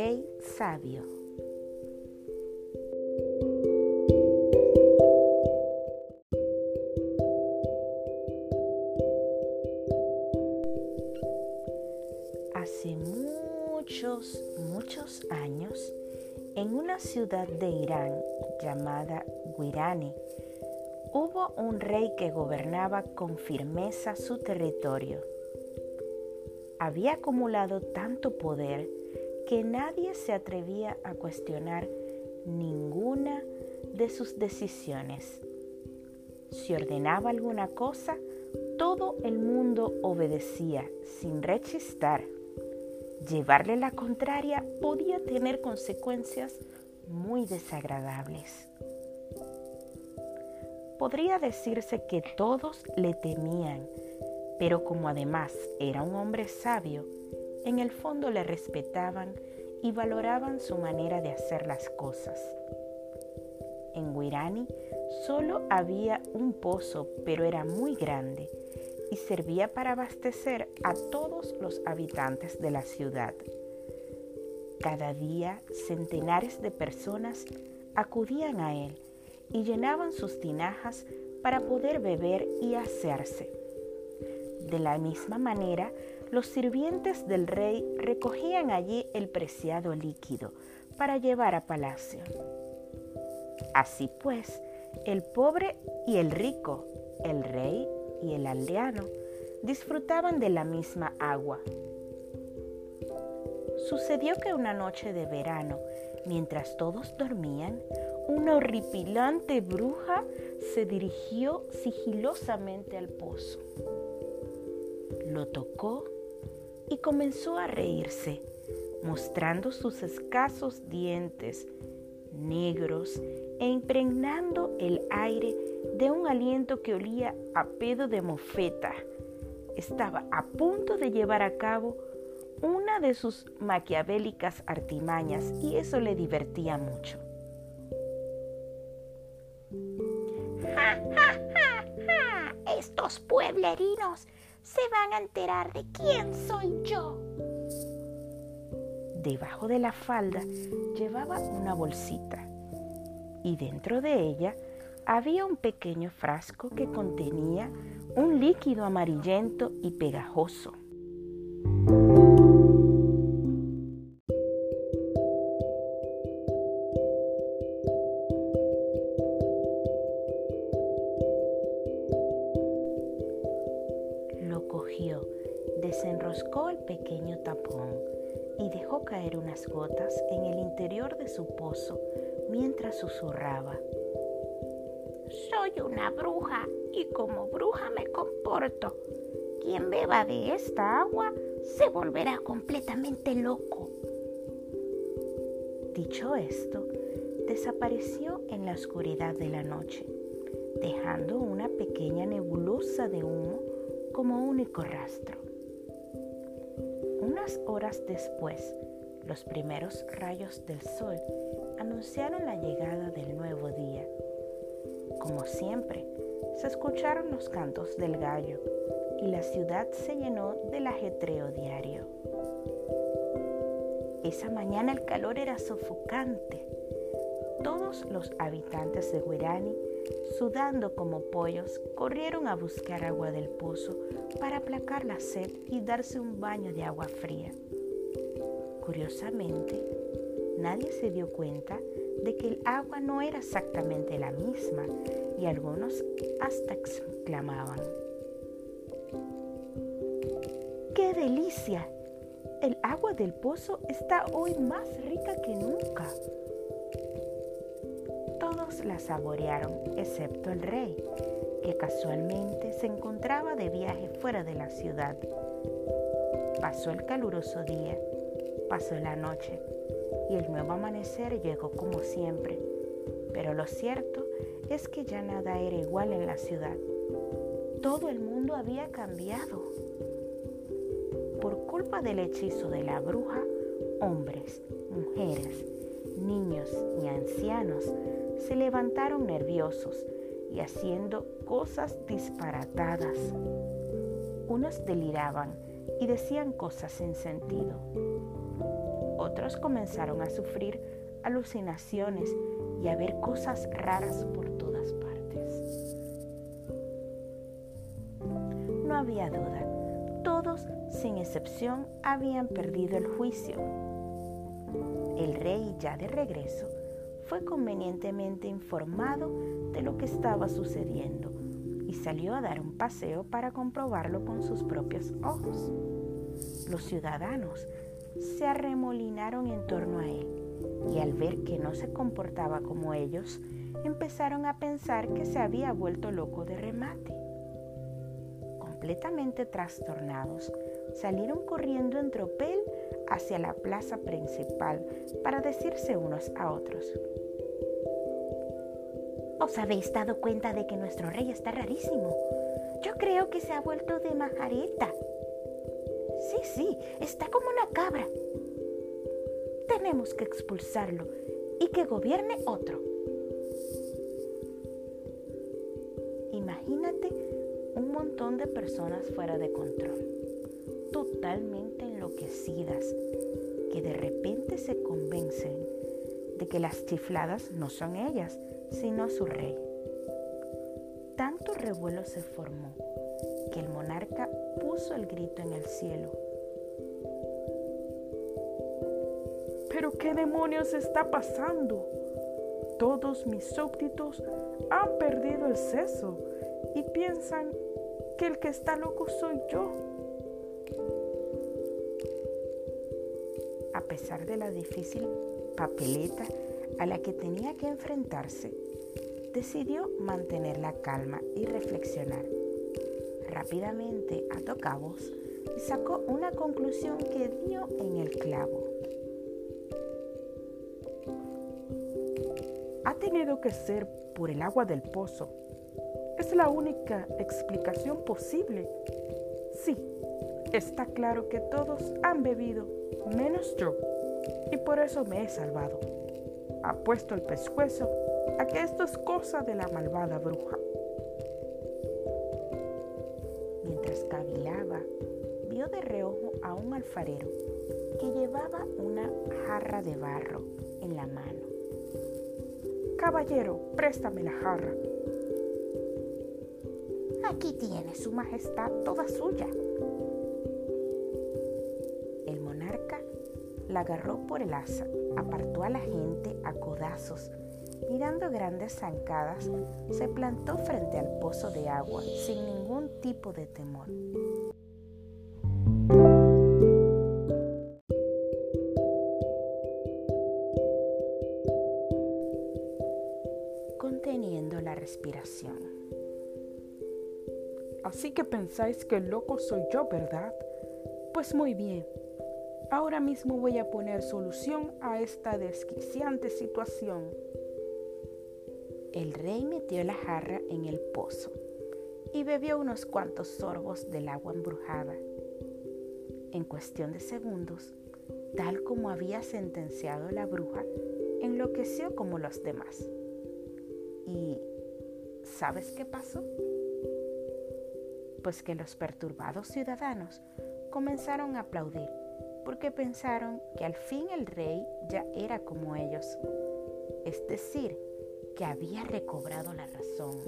rey sabio. Hace muchos, muchos años, en una ciudad de Irán llamada Guirani, hubo un rey que gobernaba con firmeza su territorio había acumulado tanto poder que nadie se atrevía a cuestionar ninguna de sus decisiones. Si ordenaba alguna cosa, todo el mundo obedecía sin rechistar. Llevarle la contraria podía tener consecuencias muy desagradables. Podría decirse que todos le temían pero como además era un hombre sabio, en el fondo le respetaban y valoraban su manera de hacer las cosas. En Guirani solo había un pozo, pero era muy grande y servía para abastecer a todos los habitantes de la ciudad. Cada día centenares de personas acudían a él y llenaban sus tinajas para poder beber y asearse. De la misma manera, los sirvientes del rey recogían allí el preciado líquido para llevar a palacio. Así pues, el pobre y el rico, el rey y el aldeano, disfrutaban de la misma agua. Sucedió que una noche de verano, mientras todos dormían, una horripilante bruja se dirigió sigilosamente al pozo lo tocó y comenzó a reírse, mostrando sus escasos dientes negros e impregnando el aire de un aliento que olía a pedo de mofeta. Estaba a punto de llevar a cabo una de sus maquiavélicas artimañas y eso le divertía mucho. ¡Ja, ja, ja, ja! Estos pueblerinos se van a enterar de quién soy yo. Debajo de la falda llevaba una bolsita y dentro de ella había un pequeño frasco que contenía un líquido amarillento y pegajoso. Desenroscó el pequeño tapón y dejó caer unas gotas en el interior de su pozo mientras susurraba. Soy una bruja y como bruja me comporto. Quien beba de esta agua se volverá completamente loco. Dicho esto, desapareció en la oscuridad de la noche, dejando una pequeña nebulosa de humo como único rastro. Unas horas después, los primeros rayos del sol anunciaron la llegada del nuevo día. Como siempre, se escucharon los cantos del gallo y la ciudad se llenó del ajetreo diario. Esa mañana el calor era sofocante. Todos los habitantes de Guirani sudando como pollos, corrieron a buscar agua del pozo para aplacar la sed y darse un baño de agua fría. Curiosamente, nadie se dio cuenta de que el agua no era exactamente la misma y algunos hasta exclamaban, ¡Qué delicia! El agua del pozo está hoy más rica que nunca la saborearon, excepto el rey, que casualmente se encontraba de viaje fuera de la ciudad. Pasó el caluroso día, pasó la noche y el nuevo amanecer llegó como siempre, pero lo cierto es que ya nada era igual en la ciudad. Todo el mundo había cambiado. Por culpa del hechizo de la bruja, hombres, mujeres, niños ancianos se levantaron nerviosos y haciendo cosas disparatadas. Unos deliraban y decían cosas sin sentido. Otros comenzaron a sufrir alucinaciones y a ver cosas raras por todas partes. No había duda, todos, sin excepción, habían perdido el juicio. El rey, ya de regreso, fue convenientemente informado de lo que estaba sucediendo y salió a dar un paseo para comprobarlo con sus propios ojos. Los ciudadanos se arremolinaron en torno a él y al ver que no se comportaba como ellos, empezaron a pensar que se había vuelto loco de remate. Completamente trastornados, salieron corriendo en tropel hacia la plaza principal para decirse unos a otros. ¿Os habéis dado cuenta de que nuestro rey está rarísimo? Yo creo que se ha vuelto de majareta. Sí, sí, está como una cabra. Tenemos que expulsarlo y que gobierne otro. Imagínate un montón de personas fuera de control, totalmente que de repente se convencen de que las chifladas no son ellas, sino su rey. Tanto revuelo se formó que el monarca puso el grito en el cielo. ¿Pero qué demonios está pasando? Todos mis súbditos han perdido el seso y piensan que el que está loco soy yo. Pesar de la difícil papeleta a la que tenía que enfrentarse, decidió mantener la calma y reflexionar. Rápidamente ató cabos y sacó una conclusión que dio en el clavo. Ha tenido que ser por el agua del pozo. Es la única explicación posible. Sí, está claro que todos han bebido, menos yo, y por eso me he salvado ha puesto el pescuezo a que esto es cosa de la malvada bruja. Mientras cavilaba, vio de reojo a un alfarero que llevaba una jarra de barro en la mano. Caballero, préstame la jarra. Aquí tiene su majestad toda suya. La agarró por el asa apartó a la gente a codazos. Mirando grandes zancadas, se plantó frente al pozo de agua sin ningún tipo de temor. Conteniendo la respiración. Así que pensáis que el loco soy yo, ¿verdad? Pues muy bien, Ahora mismo voy a poner solución a esta desquiciante situación. El rey metió la jarra en el pozo y bebió unos cuantos sorbos del agua embrujada. En cuestión de segundos, tal como había sentenciado la bruja, enloqueció como los demás. ¿Y sabes qué pasó? Pues que los perturbados ciudadanos comenzaron a aplaudir porque pensaron que al fin el rey ya era como ellos, es decir, que había recobrado la razón.